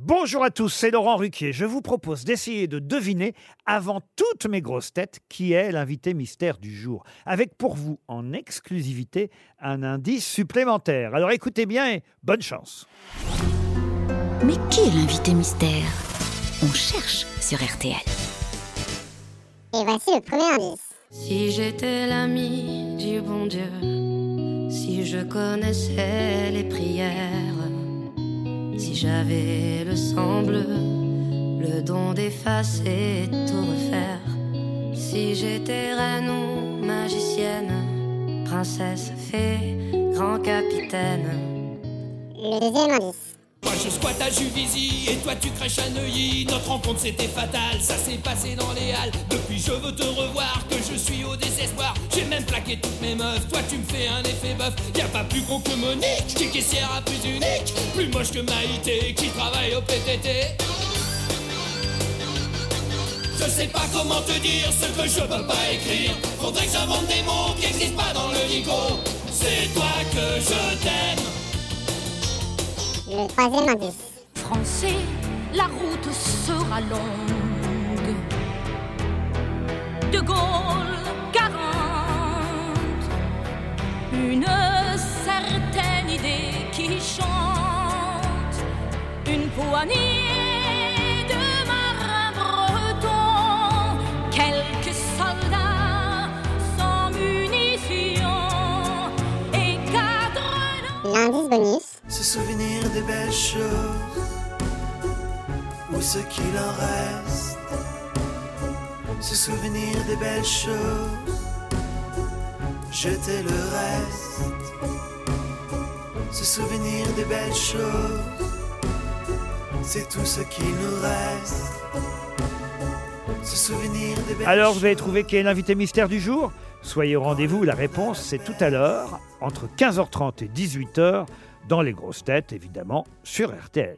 Bonjour à tous, c'est Laurent Ruquier. Je vous propose d'essayer de deviner, avant toutes mes grosses têtes, qui est l'invité mystère du jour. Avec pour vous, en exclusivité, un indice supplémentaire. Alors écoutez bien et bonne chance. Mais qui est l'invité mystère? On cherche sur RTL. Et voici le premier indice. Si j'étais l'ami du bon Dieu, si je connaissais les prières, si j'avais le sang bleu, le don d'effacer tout refaire, si j'étais reine ou magicienne, princesse, fée, grand capitaine. Le deuxième indice. Moi je squatte à Juvisy et toi tu crèches à Neuilly Notre rencontre c'était fatal, ça s'est passé dans les halles Depuis je veux te revoir, que je Toutes mes meufs, toi tu me fais un effet bœuf Y'a pas plus con que Monique, qui est caissière à plus unique. Plus moche que Maïté, qui travaille au PTT je sais pas comment te dire ce que je peux pas écrire. Faudrait que j'invente des mots qui existent pas dans le dico C'est toi que je t'aime. Le troisième indice. Français, la route sera longue. De Gaulle, Une certaine idée qui chante. Une poignée de marins bretons. Quelques soldats sans munitions. Et cadres L'indice bonus. se souvenir des belles choses ou ce qu'il en reste, se souvenir des belles choses, jeter le reste, se souvenir des belles choses, c'est tout ce qu'il nous reste. Se souvenir des belles Alors vous avez trouvé qui est l'invité mystère du jour? Soyez au rendez-vous, la réponse c'est tout à l'heure, entre 15h30 et 18h, dans les grosses têtes évidemment, sur RTL.